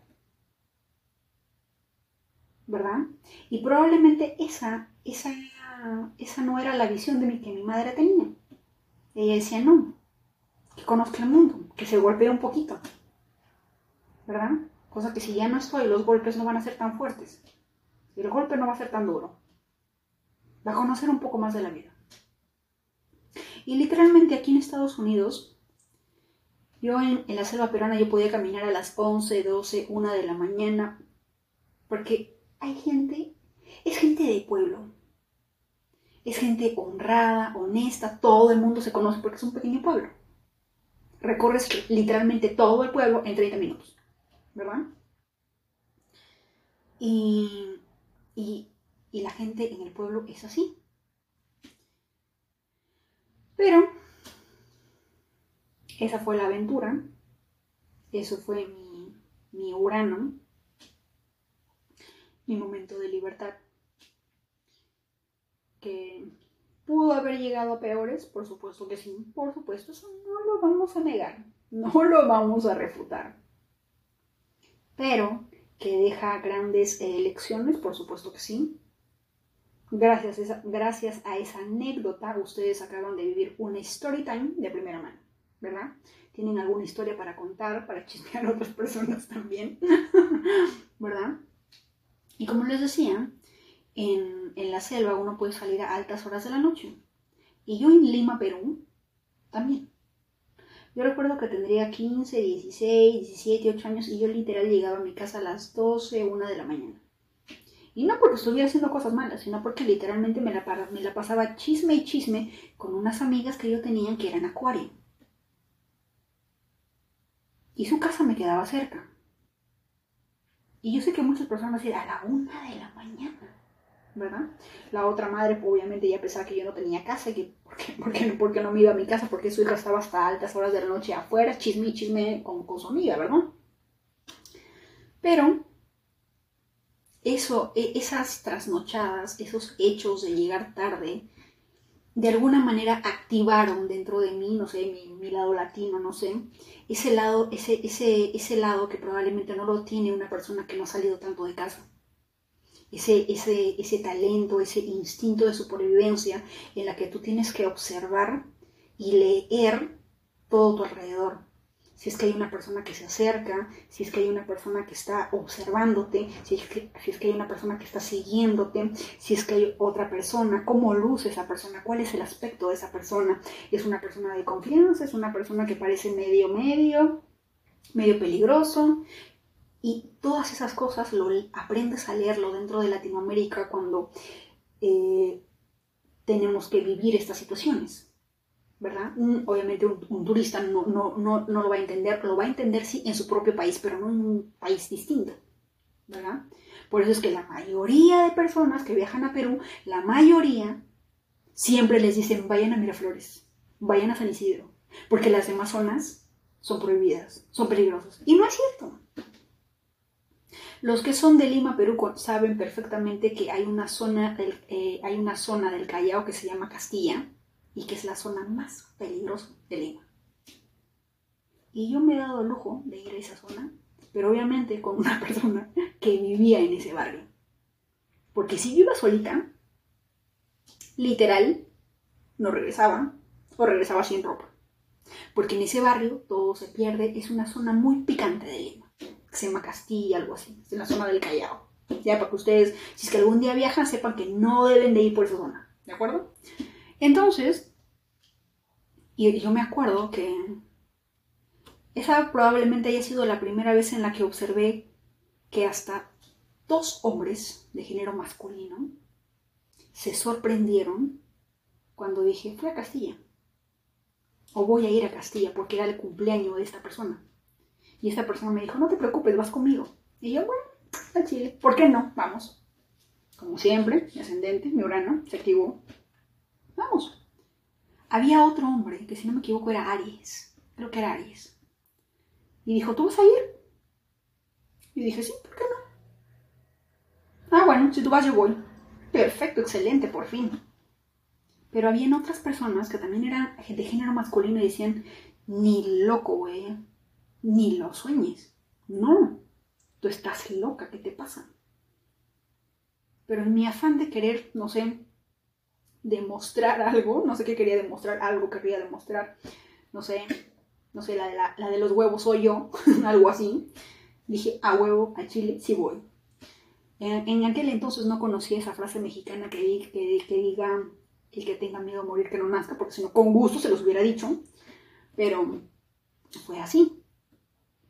¿Verdad? Y probablemente esa, esa, esa no era la visión de mi, que mi madre tenía. Ella decía, no, que conozca el mundo, que se golpee un poquito. ¿Verdad? Cosa que si ya no estoy, los golpes no van a ser tan fuertes. Y el golpe no va a ser tan duro. Va a conocer un poco más de la vida. Y literalmente aquí en Estados Unidos, yo en, en, la selva peruana yo podía caminar a las 11, 12, 1 de la mañana, porque hay gente, es gente de pueblo, es gente honrada, honesta, todo el mundo se conoce porque es un pequeño pueblo. Recorres literalmente todo el pueblo en 30 minutos, ¿verdad? Y, y, y la gente en el pueblo es así. Pero esa fue la aventura, eso fue mi, mi Urano, mi momento de libertad que pudo haber llegado a peores, por supuesto que sí, por supuesto, eso no lo vamos a negar, [LAUGHS] no lo vamos a refutar. Pero que deja grandes elecciones, por supuesto que sí. Gracias a, esa, gracias a esa anécdota, ustedes acaban de vivir una story time de primera mano, ¿verdad? Tienen alguna historia para contar, para chismear a otras personas también, [LAUGHS] ¿verdad? Y como les decía, en, la selva uno puede salir a altas horas de la noche. Y yo en Lima, Perú, también. Yo recuerdo que tendría 15, 16, 17, 8 años y yo literal llegaba a mi casa a las 12, 1 de la mañana. Y no porque estuviera haciendo cosas malas, sino porque literalmente me la, me la pasaba chisme y chisme con unas amigas que yo tenía que eran acuario. Y su casa me quedaba cerca. Y yo sé que muchas personas dirán, a la una de la mañana. ¿Verdad? La otra madre pues, obviamente ya pensaba que yo no tenía casa, que [LAUGHS] porque, porque, no me iba a mi casa, porque su hija estaba hasta altas horas de la noche afuera, chisme y chisme con, con su amiga, ¿verdad? Pero eso, e, esas trasnochadas, esos hechos de llegar tarde, de alguna manera activaron dentro de mí, no sé, mi, mi, lado latino, no sé, ese lado, ese, ese, ese lado que probablemente no lo tiene una persona que no ha salido tanto de casa ese, ese, ese talento, ese instinto de supervivencia en la que tú tienes que observar y leer todo tu alrededor. Si es que hay una persona que se acerca, si es que hay una persona que está observándote, si es que, si es que hay una persona que está siguiéndote, si es que hay otra persona, cómo luce esa persona, cuál es el aspecto de esa persona. ¿Es una persona de confianza? ¿Es una persona que parece medio medio? medio peligroso, y todas esas cosas lo aprendes a leerlo dentro de Latinoamérica cuando eh, tenemos que vivir estas situaciones. ¿verdad? obviamente un, turista no, no, no, no, lo va a entender, lo va a entender sí en su propio país, pero no en un país distinto, ¿verdad? Por eso es que la mayoría de personas que viajan a Perú, la mayoría, siempre les dicen vayan a Miraflores, vayan a San Isidro, porque las demás zonas son prohibidas, son peligrosas. Y no es cierto. Los que son de Lima, Perú, saben perfectamente que hay una zona del, eh, hay una zona del Callao que se llama Castilla y que es la zona más peligrosa de Lima. Y yo me he dado el lujo de ir a esa zona, pero obviamente con una [LAUGHS] persona que vivía en ese barrio. Porque si yo solita, literal, no regresaba o regresaba sin ropa. Porque en ese barrio todo se pierde, es una zona muy picante de Lima, se llama Castilla, algo así, en la zona del Callao. Ya para que ustedes, si es que algún día viajan, sepan que no deben de ir por esa zona, ¿de acuerdo? Entonces, y yo me acuerdo que esa probablemente haya sido la primera vez en la que observé que hasta dos hombres de género masculino se sorprendieron cuando dije, fui a Castilla. O voy a ir a Castilla porque era el cumpleaños de esta persona. Y esta persona me dijo, no te preocupes, vas conmigo. Y yo, bueno, a Chile, ¿por qué no? Vamos. Como siempre, mi ascendente, mi Urano, se activó. Vamos. Había otro hombre, que si no me equivoco era Aries. Creo que era Aries. Y dijo, ¿tú vas a ir? Y dije, sí, ¿por qué no? Ah, bueno, si tú vas, yo voy. Perfecto, excelente, por fin. Pero habían otras personas que también eran de género masculino y decían, ni loco, güey, ni lo sueñes. No, tú estás loca, ¿qué te pasa? Pero en mi afán de querer, no sé, demostrar algo, no sé qué quería demostrar, algo quería demostrar, no sé, no sé, la de, la, de los huevos soy yo, [LAUGHS] algo así. Dije, a huevo, a Chile, sí voy. En, aquel entonces no conocía esa frase mexicana que, que, que diga, el que tenga miedo a morir que no nazca, porque si no, con gusto se los hubiera dicho. Pero fue así.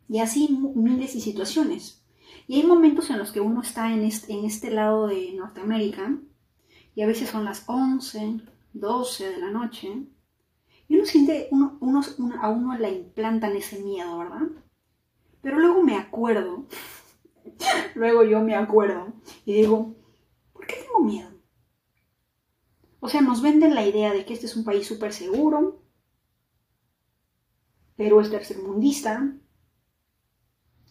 Y así miles y situaciones. Y hay momentos en los que uno está en este, en este lado de Norteamérica y a veces son las 11, 12 de la noche y uno siente, uno, uno, a uno le implantan ese miedo, ¿verdad? Pero luego me acuerdo, [LAUGHS] luego yo me acuerdo y digo, ¿por qué tengo miedo? O sea, nos venden la idea de que este es un país súper seguro, pero es tercermundista.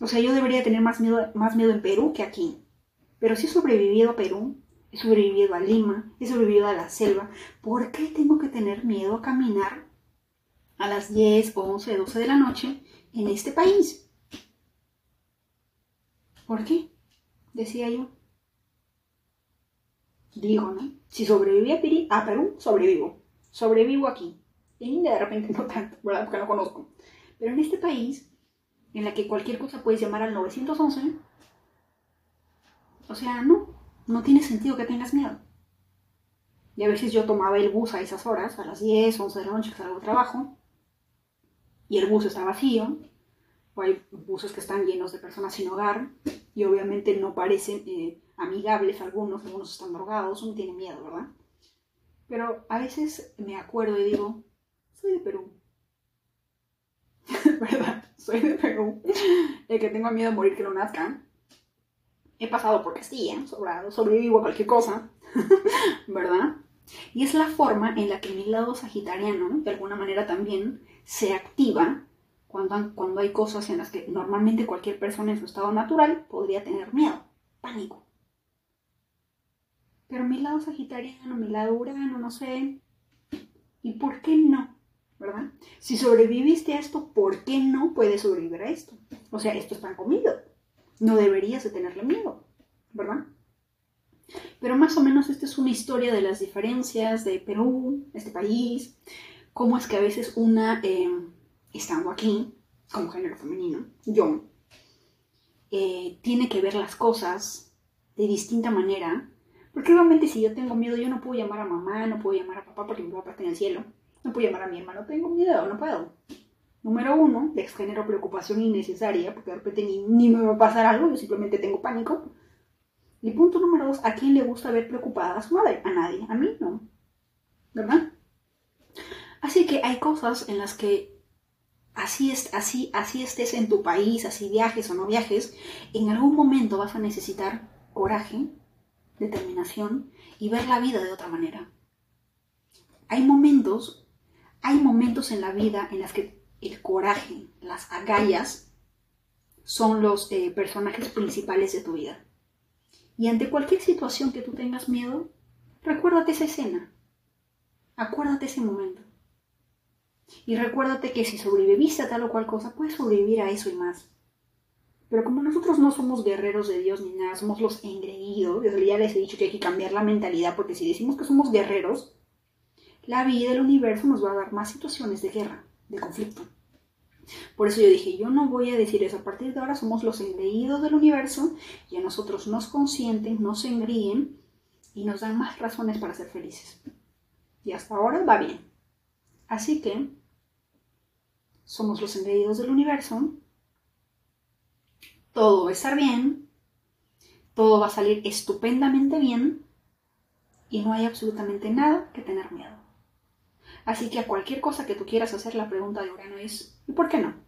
O sea, yo debería tener más miedo, más miedo en Perú que aquí. Pero si he sobrevivido a Perú, he sobrevivido a Lima, he sobrevivido a la selva, ¿por qué tengo que tener miedo a caminar a las 10, 11, 12 de la noche en este país? ¿Por qué? Decía yo. Digo, ¿no? Si sobreviví a, Perú, sobrevivo. Sobrevivo aquí. En India de repente no tanto, ¿verdad? Porque no conozco. Pero en este país, en la que cualquier cosa puedes llamar al 911, o sea, no, no tiene sentido que tengas miedo. Y a veces yo tomaba el bus a esas horas, a las 10, 11 de la noche que salgo de trabajo, y el bus está vacío, o hay buses que están llenos de personas sin hogar, y obviamente no parecen eh, amigables algunos, algunos están drogados, uno tiene miedo, ¿verdad? Pero a veces me acuerdo y digo, soy de Perú. [LAUGHS] ¿Verdad? Soy de Perú. El que tengo miedo a morir que no nazca. He pasado por Castilla, sobrado, sobrevivo a cualquier cosa. [LAUGHS] ¿Verdad? Y es la forma en la que mi lado sagitariano, de alguna manera también, se activa cuando, cuando hay cosas en las que normalmente cualquier persona en su estado natural podría tener miedo, pánico. Pero mi lado sagitariano, mi lado urano, no sé. ¿Y por qué no? ¿Verdad? Si sobreviviste a esto, ¿por qué no puedes sobrevivir a esto? O sea, esto está comido. No deberías de tenerle miedo, ¿verdad? Pero más o menos esta es una historia de las diferencias de Perú, este país, cómo es que a veces una, eh, estando aquí, como género femenino, yo, eh, tiene que ver las cosas de distinta manera porque obviamente si yo tengo miedo, yo no puedo llamar a mamá, no puedo llamar a papá porque mi papá está en el cielo. No puedo llamar a mi hermano, tengo miedo, no puedo. Número uno, les genero preocupación innecesaria porque de repente ni, me va a pasar algo, yo simplemente tengo pánico. Y punto número dos, ¿a quién le gusta ver preocupada a su madre? A nadie, a mí no. ¿Verdad? Así que hay cosas en las que así, es, así, así estés en tu país, así viajes o no viajes, en algún momento vas a necesitar coraje, determinación y ver la vida de otra manera. Hay momentos, hay momentos en la vida en las que el coraje, las agallas, son los eh, personajes principales de tu vida. Y ante cualquier situación que tú tengas miedo, recuérdate esa escena. Acuérdate ese momento. Y recuérdate que si sobreviviste a tal o cual cosa, puedes sobrevivir a eso y más. Pero como nosotros no somos guerreros de Dios ni nada, somos los engreídos, ya les he dicho que hay que cambiar la mentalidad, porque si decimos que somos guerreros, la vida, el universo nos va a dar más situaciones de guerra, de conflicto. Por eso yo dije, yo no voy a decir eso, a partir de ahora somos los engreídos del universo y a nosotros nos consienten, nos engríen y nos dan más razones para ser felices. Y hasta ahora va bien. Así que somos los engreídos del universo, todo va a estar bien, todo va a salir estupendamente bien y no hay absolutamente nada que tener miedo. Así que a cualquier cosa que tú quieras hacer, la pregunta de Urano es, ¿y por qué no?